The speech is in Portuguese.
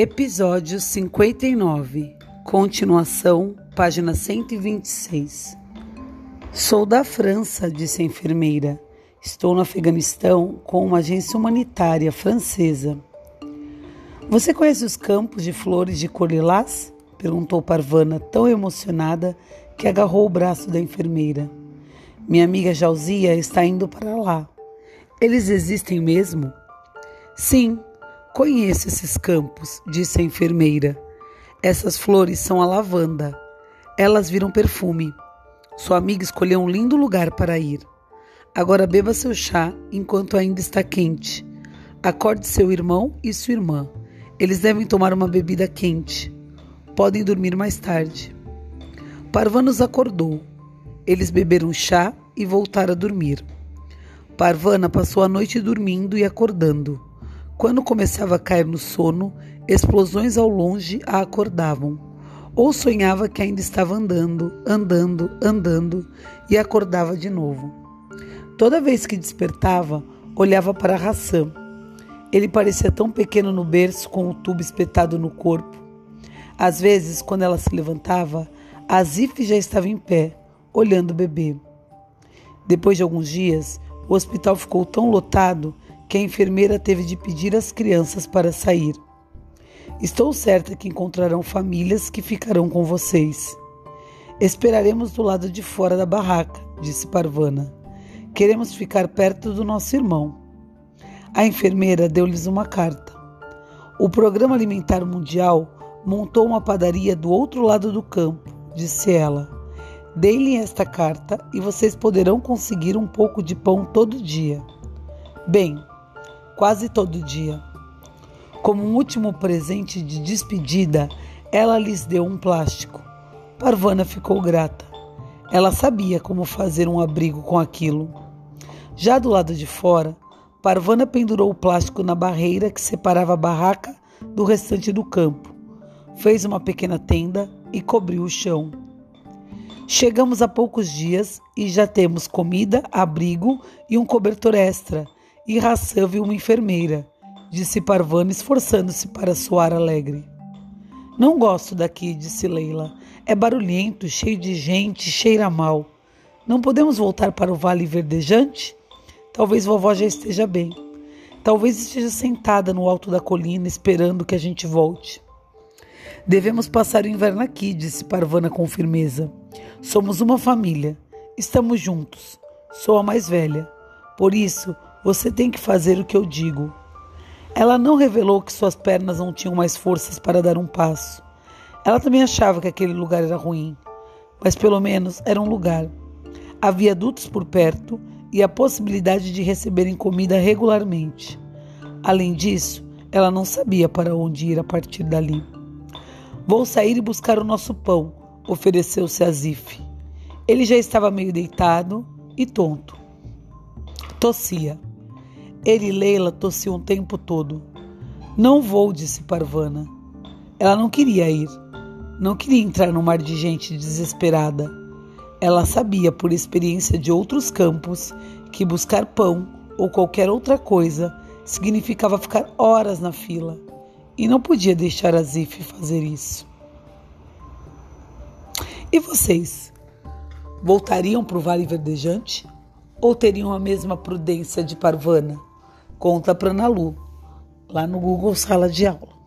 Episódio 59, continuação, página 126. Sou da França, disse a enfermeira. Estou no Afeganistão com uma agência humanitária francesa. Você conhece os campos de flores de cor lilás? perguntou Parvana, tão emocionada que agarrou o braço da enfermeira. Minha amiga Jauzia está indo para lá. Eles existem mesmo? Sim, Conheço esses campos, disse a enfermeira. Essas flores são a lavanda. Elas viram perfume. Sua amiga escolheu um lindo lugar para ir. Agora beba seu chá enquanto ainda está quente. Acorde seu irmão e sua irmã. Eles devem tomar uma bebida quente. Podem dormir mais tarde. Parvana acordou. Eles beberam chá e voltaram a dormir. Parvana passou a noite dormindo e acordando. Quando começava a cair no sono, explosões ao longe a acordavam. Ou sonhava que ainda estava andando, andando, andando e acordava de novo. Toda vez que despertava, olhava para Hassan. Ele parecia tão pequeno no berço com o tubo espetado no corpo. Às vezes, quando ela se levantava, Azif já estava em pé, olhando o bebê. Depois de alguns dias, o hospital ficou tão lotado que a enfermeira teve de pedir às crianças para sair. Estou certa que encontrarão famílias que ficarão com vocês. Esperaremos do lado de fora da barraca, disse Parvana. Queremos ficar perto do nosso irmão. A enfermeira deu-lhes uma carta. O Programa Alimentar Mundial montou uma padaria do outro lado do campo, disse ela. Deem-lhe esta carta e vocês poderão conseguir um pouco de pão todo dia. Bem, quase todo dia. Como um último presente de despedida, ela lhes deu um plástico. Parvana ficou grata. Ela sabia como fazer um abrigo com aquilo. Já do lado de fora, Parvana pendurou o plástico na barreira que separava a barraca do restante do campo. Fez uma pequena tenda e cobriu o chão. Chegamos a poucos dias e já temos comida, abrigo e um cobertor extra e Hassan viu uma enfermeira, disse Parvana, esforçando-se para soar alegre. Não gosto daqui, disse Leila. É barulhento, cheio de gente, cheira mal. Não podemos voltar para o Vale Verdejante? Talvez vovó já esteja bem. Talvez esteja sentada no alto da colina esperando que a gente volte. Devemos passar o inverno aqui, disse Parvana com firmeza. Somos uma família. Estamos juntos. Sou a mais velha. Por isso, você tem que fazer o que eu digo. Ela não revelou que suas pernas não tinham mais forças para dar um passo. Ela também achava que aquele lugar era ruim, mas pelo menos era um lugar. Havia adultos por perto e a possibilidade de receberem comida regularmente. Além disso, ela não sabia para onde ir a partir dali. Vou sair e buscar o nosso pão, ofereceu-se a Zif. Ele já estava meio deitado e tonto. Tossia. Ele e Leila tossiam o tempo todo. Não vou, disse Parvana. Ela não queria ir. Não queria entrar no mar de gente desesperada. Ela sabia, por experiência de outros campos, que buscar pão ou qualquer outra coisa significava ficar horas na fila e não podia deixar a Zif fazer isso. E vocês? Voltariam para o Vale Verdejante? Ou teriam a mesma prudência de Parvana? Conta para Ana Lu, lá no Google Sala de Aula.